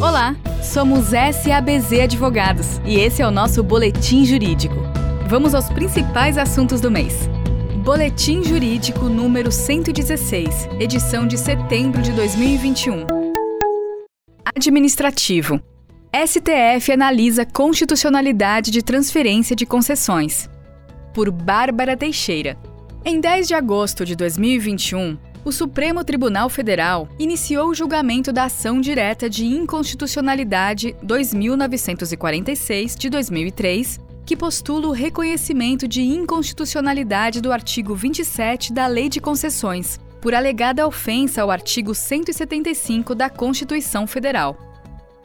Olá, somos SABZ Advogados e esse é o nosso Boletim Jurídico. Vamos aos principais assuntos do mês. Boletim Jurídico número 116, edição de setembro de 2021. Administrativo. STF analisa constitucionalidade de transferência de concessões. Por Bárbara Teixeira. Em 10 de agosto de 2021, o Supremo Tribunal Federal iniciou o julgamento da ação direta de inconstitucionalidade 2946 de 2003, que postula o reconhecimento de inconstitucionalidade do artigo 27 da Lei de Concessões, por alegada ofensa ao artigo 175 da Constituição Federal.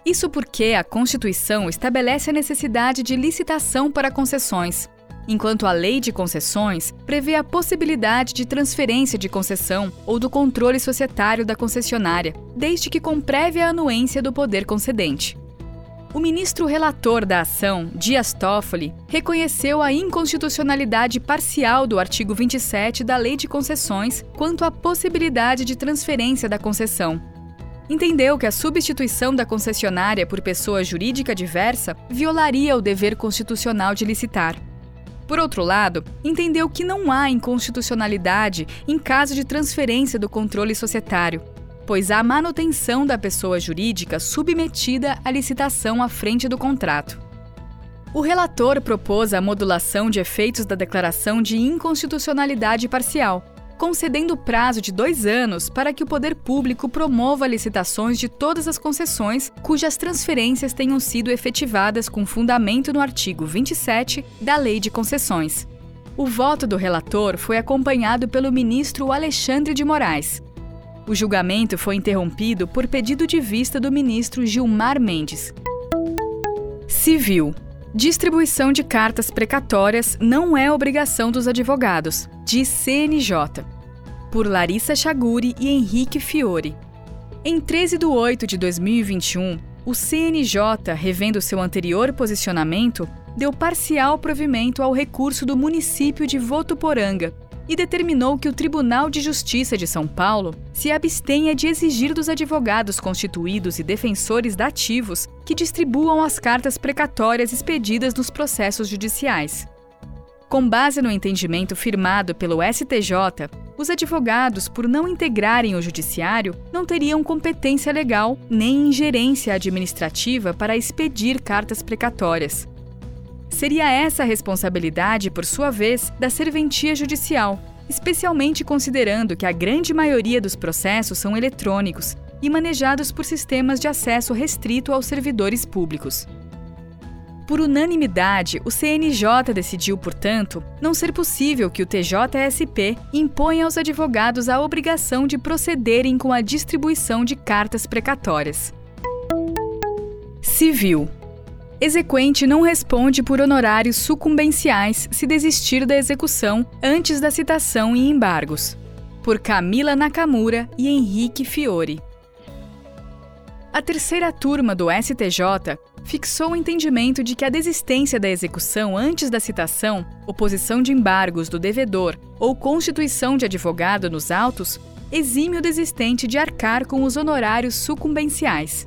Isso porque a Constituição estabelece a necessidade de licitação para concessões, enquanto a Lei de Concessões prevê a possibilidade de transferência de concessão ou do controle societário da concessionária, desde que com prévia anuência do poder concedente. O ministro relator da ação, Dias Toffoli, reconheceu a inconstitucionalidade parcial do artigo 27 da Lei de Concessões quanto à possibilidade de transferência da concessão. Entendeu que a substituição da concessionária por pessoa jurídica diversa violaria o dever constitucional de licitar. Por outro lado, entendeu que não há inconstitucionalidade em caso de transferência do controle societário, pois há manutenção da pessoa jurídica submetida à licitação à frente do contrato. O relator propôs a modulação de efeitos da declaração de inconstitucionalidade parcial, concedendo prazo de dois anos para que o poder público promova licitações de todas as concessões cujas transferências tenham sido efetivadas com fundamento no artigo 27 da Lei de Concessões. O voto do relator foi acompanhado pelo ministro Alexandre de Moraes. O julgamento foi interrompido por pedido de vista do ministro Gilmar Mendes. Civil. Distribuição de cartas precatórias não é obrigação dos advogados, diz CNJ. Por Larissa Chaguri e Henrique Fiore. Em 13 de 8 de 2021, o CNJ, revendo seu anterior posicionamento, deu parcial provimento ao recurso do município de Votuporanga e determinou que o Tribunal de Justiça de São Paulo se abstenha de exigir dos advogados constituídos e defensores dativos que distribuam as cartas precatórias expedidas nos processos judiciais. Com base no entendimento firmado pelo STJ, os advogados, por não integrarem o judiciário, não teriam competência legal nem ingerência administrativa para expedir cartas precatórias, Seria essa a responsabilidade, por sua vez, da serventia judicial, especialmente considerando que a grande maioria dos processos são eletrônicos e manejados por sistemas de acesso restrito aos servidores públicos. Por unanimidade, o CNJ decidiu, portanto, não ser possível que o TJSP imponha aos advogados a obrigação de procederem com a distribuição de cartas precatórias. Civil Exequente não responde por honorários sucumbenciais se desistir da execução antes da citação e embargos. Por Camila Nakamura e Henrique Fiore. A terceira turma do STJ fixou o entendimento de que a desistência da execução antes da citação, oposição de embargos do devedor ou constituição de advogado nos autos exime o desistente de arcar com os honorários sucumbenciais.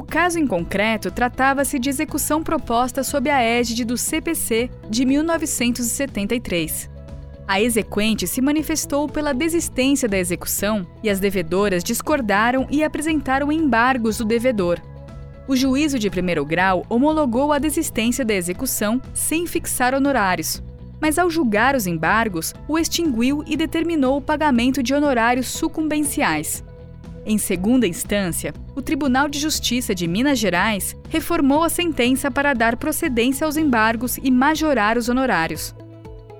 O caso em concreto tratava-se de execução proposta sob a égide do CPC de 1973. A exequente se manifestou pela desistência da execução e as devedoras discordaram e apresentaram embargos do devedor. O juízo de primeiro grau homologou a desistência da execução sem fixar honorários, mas ao julgar os embargos, o extinguiu e determinou o pagamento de honorários sucumbenciais. Em segunda instância, o Tribunal de Justiça de Minas Gerais reformou a sentença para dar procedência aos embargos e majorar os honorários.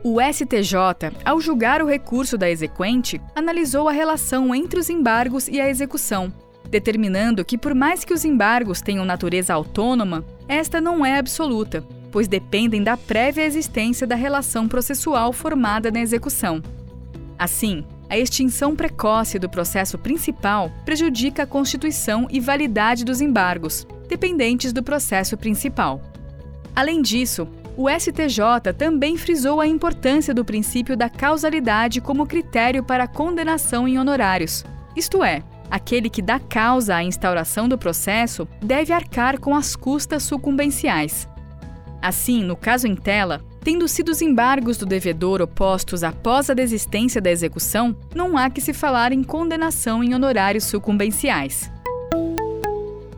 O STJ, ao julgar o recurso da exequente, analisou a relação entre os embargos e a execução, determinando que, por mais que os embargos tenham natureza autônoma, esta não é absoluta, pois dependem da prévia existência da relação processual formada na execução. Assim, a extinção precoce do processo principal prejudica a constituição e validade dos embargos, dependentes do processo principal. Além disso, o STJ também frisou a importância do princípio da causalidade como critério para a condenação em honorários. Isto é, aquele que dá causa à instauração do processo deve arcar com as custas sucumbenciais. Assim, no caso em tela, tendo sido os embargos do devedor opostos após a desistência da execução, não há que se falar em condenação em honorários sucumbenciais.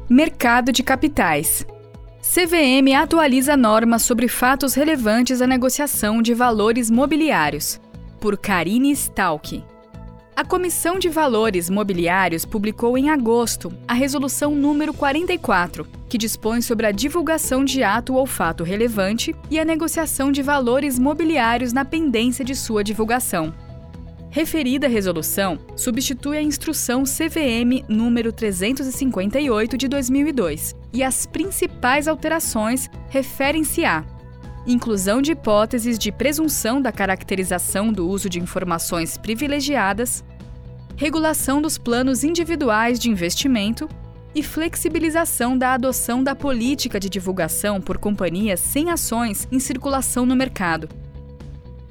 Mercado de capitais. CVM atualiza normas sobre fatos relevantes à negociação de valores mobiliários. Por Karine Stalk. A Comissão de Valores Mobiliários publicou em agosto a Resolução número 44, que dispõe sobre a divulgação de ato ou fato relevante e a negociação de valores mobiliários na pendência de sua divulgação. Referida resolução substitui a instrução CVM número 358 de 2002 e as principais alterações referem-se a inclusão de hipóteses de presunção da caracterização do uso de informações privilegiadas, regulação dos planos individuais de investimento e flexibilização da adoção da política de divulgação por companhias sem ações em circulação no mercado.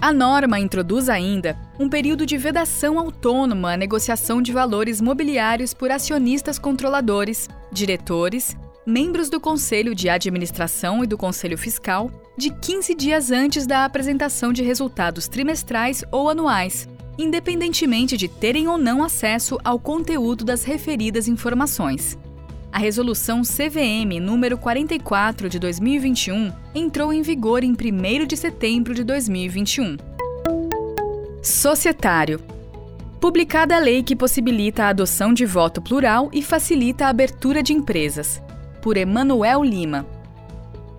A norma introduz ainda um período de vedação autônoma à negociação de valores mobiliários por acionistas controladores, diretores membros do Conselho de Administração e do Conselho Fiscal de 15 dias antes da apresentação de resultados trimestrais ou anuais, independentemente de terem ou não acesso ao conteúdo das referidas informações. A resolução CVM número 44 de 2021 entrou em vigor em 1 de setembro de 2021. Societário publicada a lei que possibilita a adoção de voto plural e facilita a abertura de empresas por Emanuel Lima.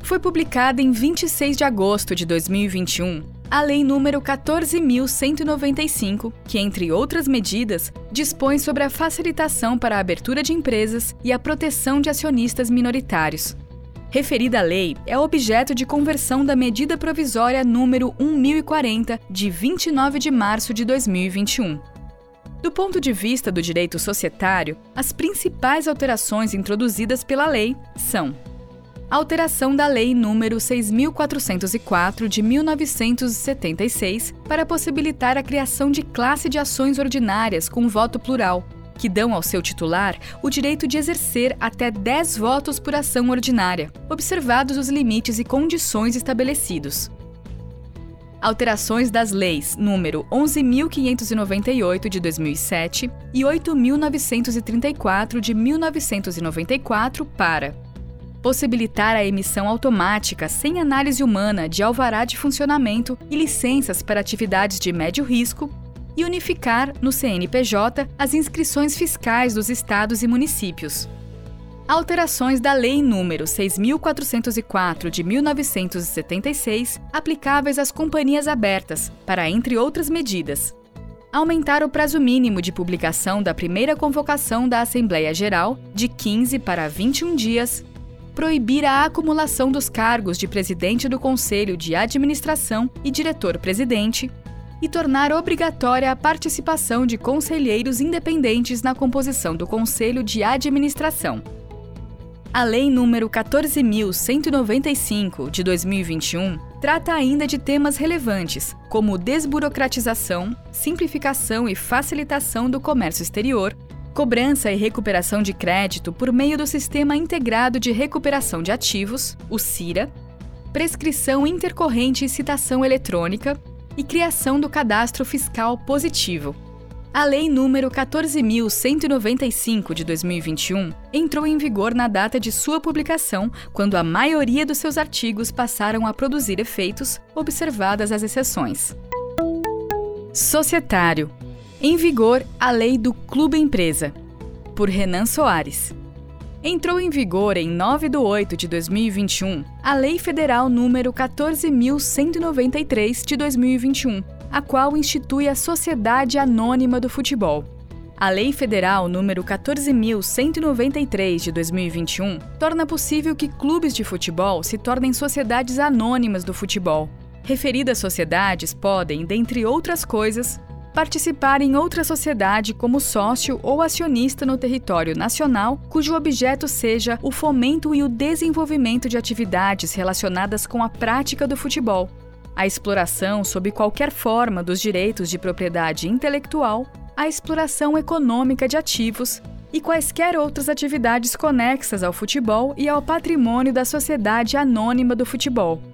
Foi publicada em 26 de agosto de 2021 a Lei nº 14.195, que, entre outras medidas, dispõe sobre a facilitação para a abertura de empresas e a proteção de acionistas minoritários. Referida lei é objeto de conversão da medida provisória número 1040, de 29 de março de 2021. Do ponto de vista do direito societário, as principais alterações introduzidas pela lei são: alteração da Lei nº 6404 de 1976 para possibilitar a criação de classe de ações ordinárias com voto plural, que dão ao seu titular o direito de exercer até 10 votos por ação ordinária, observados os limites e condições estabelecidos. Alterações das leis número 11.598 de 2007 e 8.934 de 1994 para possibilitar a emissão automática sem análise humana de alvará de funcionamento e licenças para atividades de médio risco e unificar no CNPJ as inscrições fiscais dos estados e municípios. Alterações da Lei nº 6.404 de 1976, aplicáveis às companhias abertas, para, entre outras medidas, aumentar o prazo mínimo de publicação da primeira convocação da Assembleia Geral de 15 para 21 dias, proibir a acumulação dos cargos de presidente do Conselho de Administração e diretor-presidente e tornar obrigatória a participação de conselheiros independentes na composição do Conselho de Administração. A Lei nº 14.195 de 2021 trata ainda de temas relevantes, como desburocratização, simplificação e facilitação do comércio exterior, cobrança e recuperação de crédito por meio do Sistema Integrado de Recuperação de Ativos, o CIRA, prescrição intercorrente e citação eletrônica e criação do cadastro fiscal positivo. A Lei nº 14.195 de 2021 entrou em vigor na data de sua publicação, quando a maioria dos seus artigos passaram a produzir efeitos, observadas as exceções. Societário. Em vigor a Lei do Clube Empresa. Por Renan Soares. Entrou em vigor em 9 de 8 de 2021 a Lei Federal número 14.193 de 2021, a qual institui a Sociedade Anônima do Futebol. A Lei Federal número 14.193 de 2021 torna possível que clubes de futebol se tornem sociedades anônimas do futebol. Referidas sociedades podem, dentre outras coisas, participar em outra sociedade como sócio ou acionista no território nacional, cujo objeto seja o fomento e o desenvolvimento de atividades relacionadas com a prática do futebol, a exploração sob qualquer forma dos direitos de propriedade intelectual a exploração econômica de ativos e quaisquer outras atividades conexas ao futebol e ao patrimônio da Sociedade Anônima do Futebol.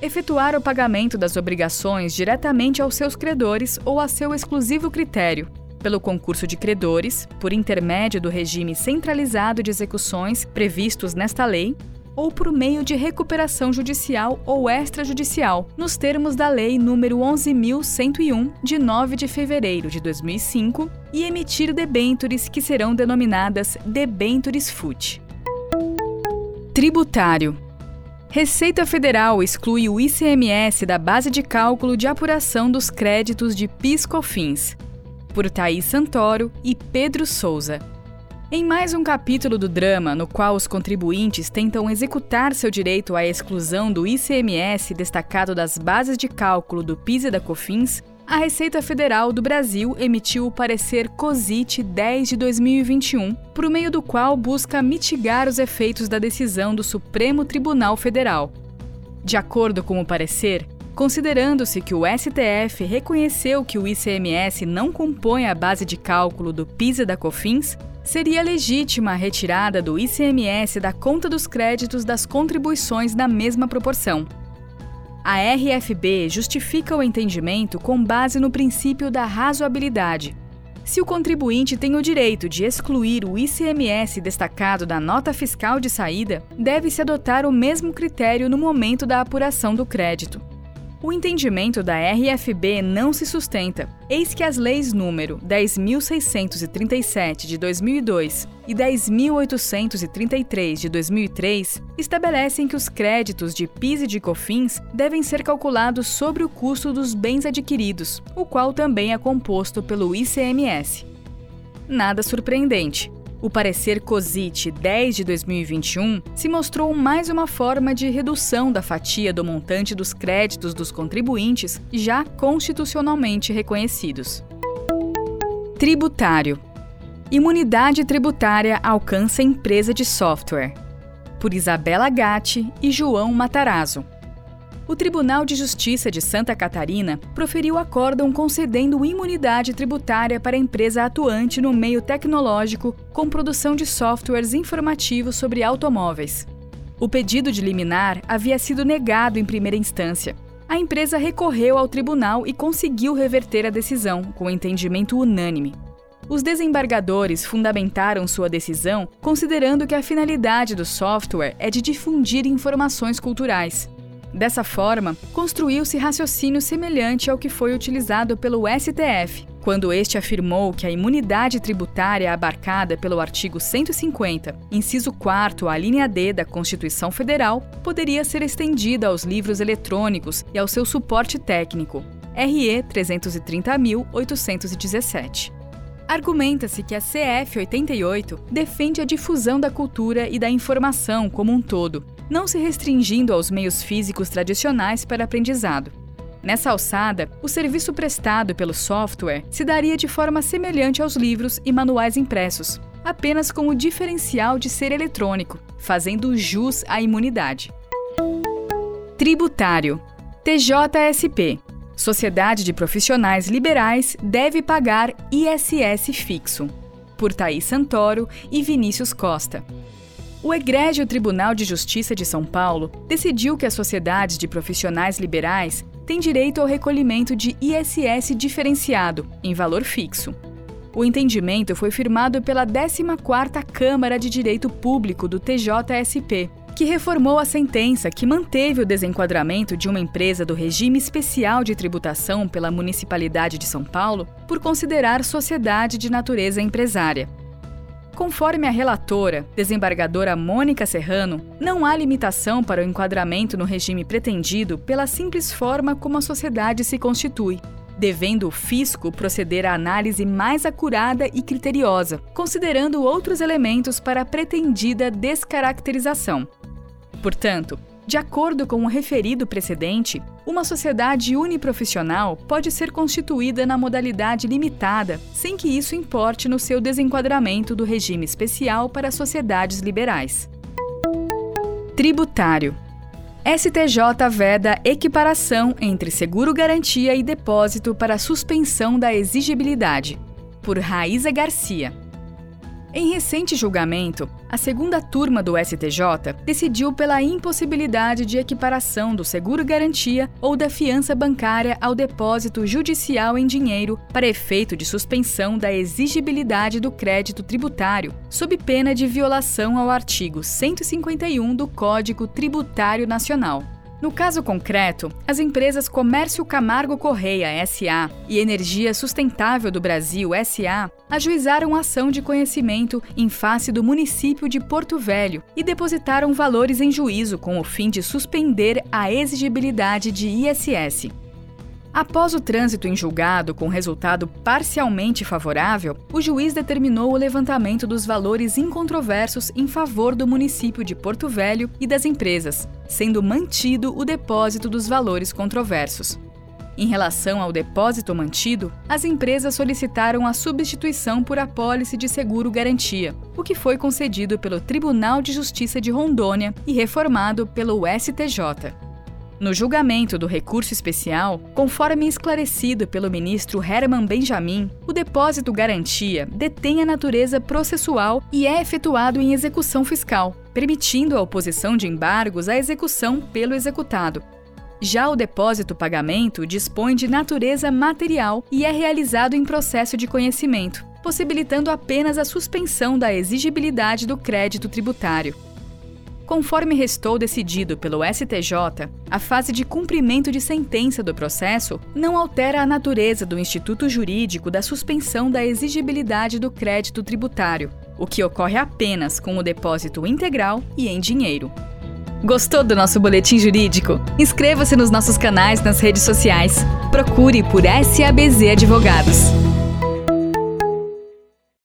Efetuar o pagamento das obrigações diretamente aos seus credores ou a seu exclusivo critério, pelo concurso de credores, por intermédio do regime centralizado de execuções previstos nesta lei, ou por meio de recuperação judicial ou extrajudicial, nos termos da Lei nº 11.101, de 9 de fevereiro de 2005, e emitir debêntures que serão denominadas debêntures FUT. Tributário Receita Federal exclui o ICMS da base de cálculo de apuração dos créditos de PIS/COFINS. Por Thaís Santoro e Pedro Souza. Em mais um capítulo do drama, no qual os contribuintes tentam executar seu direito à exclusão do ICMS destacado das bases de cálculo do PIS e da COFINS, a Receita Federal do Brasil emitiu o parecer COSIT 10 de 2021, por meio do qual busca mitigar os efeitos da decisão do Supremo Tribunal Federal. De acordo com o parecer, considerando-se que o STF reconheceu que o ICMS não compõe a base de cálculo do PIS e da COFINS, seria legítima a retirada do ICMS da conta dos créditos das contribuições na mesma proporção. A RFB justifica o entendimento com base no princípio da razoabilidade. Se o contribuinte tem o direito de excluir o ICMS destacado da nota fiscal de saída, deve-se adotar o mesmo critério no momento da apuração do crédito. O entendimento da RFB não se sustenta, eis que as leis número 10.637 de 2002 e 10.833 de 2003 estabelecem que os créditos de PIS e de COFINS devem ser calculados sobre o custo dos bens adquiridos, o qual também é composto pelo ICMS. Nada surpreendente. O parecer COSIT 10 de 2021 se mostrou mais uma forma de redução da fatia do montante dos créditos dos contribuintes já constitucionalmente reconhecidos. Tributário. Imunidade tributária alcança empresa de software. Por Isabela Gatti e João Matarazzo o Tribunal de Justiça de Santa Catarina proferiu acórdão concedendo imunidade tributária para a empresa atuante no meio tecnológico com produção de softwares informativos sobre automóveis. O pedido de liminar havia sido negado em primeira instância. A empresa recorreu ao tribunal e conseguiu reverter a decisão, com entendimento unânime. Os desembargadores fundamentaram sua decisão considerando que a finalidade do software é de difundir informações culturais. Dessa forma, construiu-se raciocínio semelhante ao que foi utilizado pelo STF, quando este afirmou que a imunidade tributária abarcada pelo artigo 150, inciso 4, a linha D da Constituição Federal, poderia ser estendida aos livros eletrônicos e ao seu suporte técnico, RE 330.817. Argumenta-se que a CF 88 defende a difusão da cultura e da informação como um todo, não se restringindo aos meios físicos tradicionais para aprendizado. Nessa alçada, o serviço prestado pelo software se daria de forma semelhante aos livros e manuais impressos, apenas com o diferencial de ser eletrônico, fazendo jus à imunidade. Tributário TJSP Sociedade de Profissionais Liberais deve pagar ISS fixo. Por Thaís Santoro e Vinícius Costa. O Egrégio Tribunal de Justiça de São Paulo decidiu que as sociedades de profissionais liberais têm direito ao recolhimento de ISS diferenciado, em valor fixo. O entendimento foi firmado pela 14ª Câmara de Direito Público do TJSP, que reformou a sentença que manteve o desenquadramento de uma empresa do regime especial de tributação pela Municipalidade de São Paulo por considerar sociedade de natureza empresária. Conforme a relatora, desembargadora Mônica Serrano, não há limitação para o enquadramento no regime pretendido pela simples forma como a sociedade se constitui, devendo o fisco proceder à análise mais acurada e criteriosa, considerando outros elementos para a pretendida descaracterização. Portanto, de acordo com o referido precedente, uma sociedade uniprofissional pode ser constituída na modalidade limitada, sem que isso importe no seu desenquadramento do regime especial para sociedades liberais. Tributário. STJ veda equiparação entre seguro-garantia e depósito para suspensão da exigibilidade. por Raíza Garcia. Em recente julgamento, a segunda turma do STJ decidiu pela impossibilidade de equiparação do seguro-garantia ou da fiança bancária ao depósito judicial em dinheiro para efeito de suspensão da exigibilidade do crédito tributário, sob pena de violação ao artigo 151 do Código Tributário Nacional. No caso concreto, as empresas Comércio Camargo Correia SA e Energia Sustentável do Brasil SA ajuizaram ação de conhecimento em face do município de Porto Velho e depositaram valores em juízo com o fim de suspender a exigibilidade de ISS. Após o trânsito em julgado com resultado parcialmente favorável, o juiz determinou o levantamento dos valores incontroversos em favor do município de Porto Velho e das empresas, sendo mantido o depósito dos valores controversos. Em relação ao depósito mantido, as empresas solicitaram a substituição por apólice de seguro garantia, o que foi concedido pelo Tribunal de Justiça de Rondônia e reformado pelo STJ. No julgamento do recurso especial, conforme esclarecido pelo ministro Herman Benjamin, o depósito garantia detém a natureza processual e é efetuado em execução fiscal, permitindo a oposição de embargos à execução pelo executado. Já o depósito pagamento dispõe de natureza material e é realizado em processo de conhecimento, possibilitando apenas a suspensão da exigibilidade do crédito tributário. Conforme restou decidido pelo STJ, a fase de cumprimento de sentença do processo não altera a natureza do instituto jurídico da suspensão da exigibilidade do crédito tributário, o que ocorre apenas com o depósito integral e em dinheiro. Gostou do nosso boletim jurídico? Inscreva-se nos nossos canais nas redes sociais. Procure por SABZ Advogados.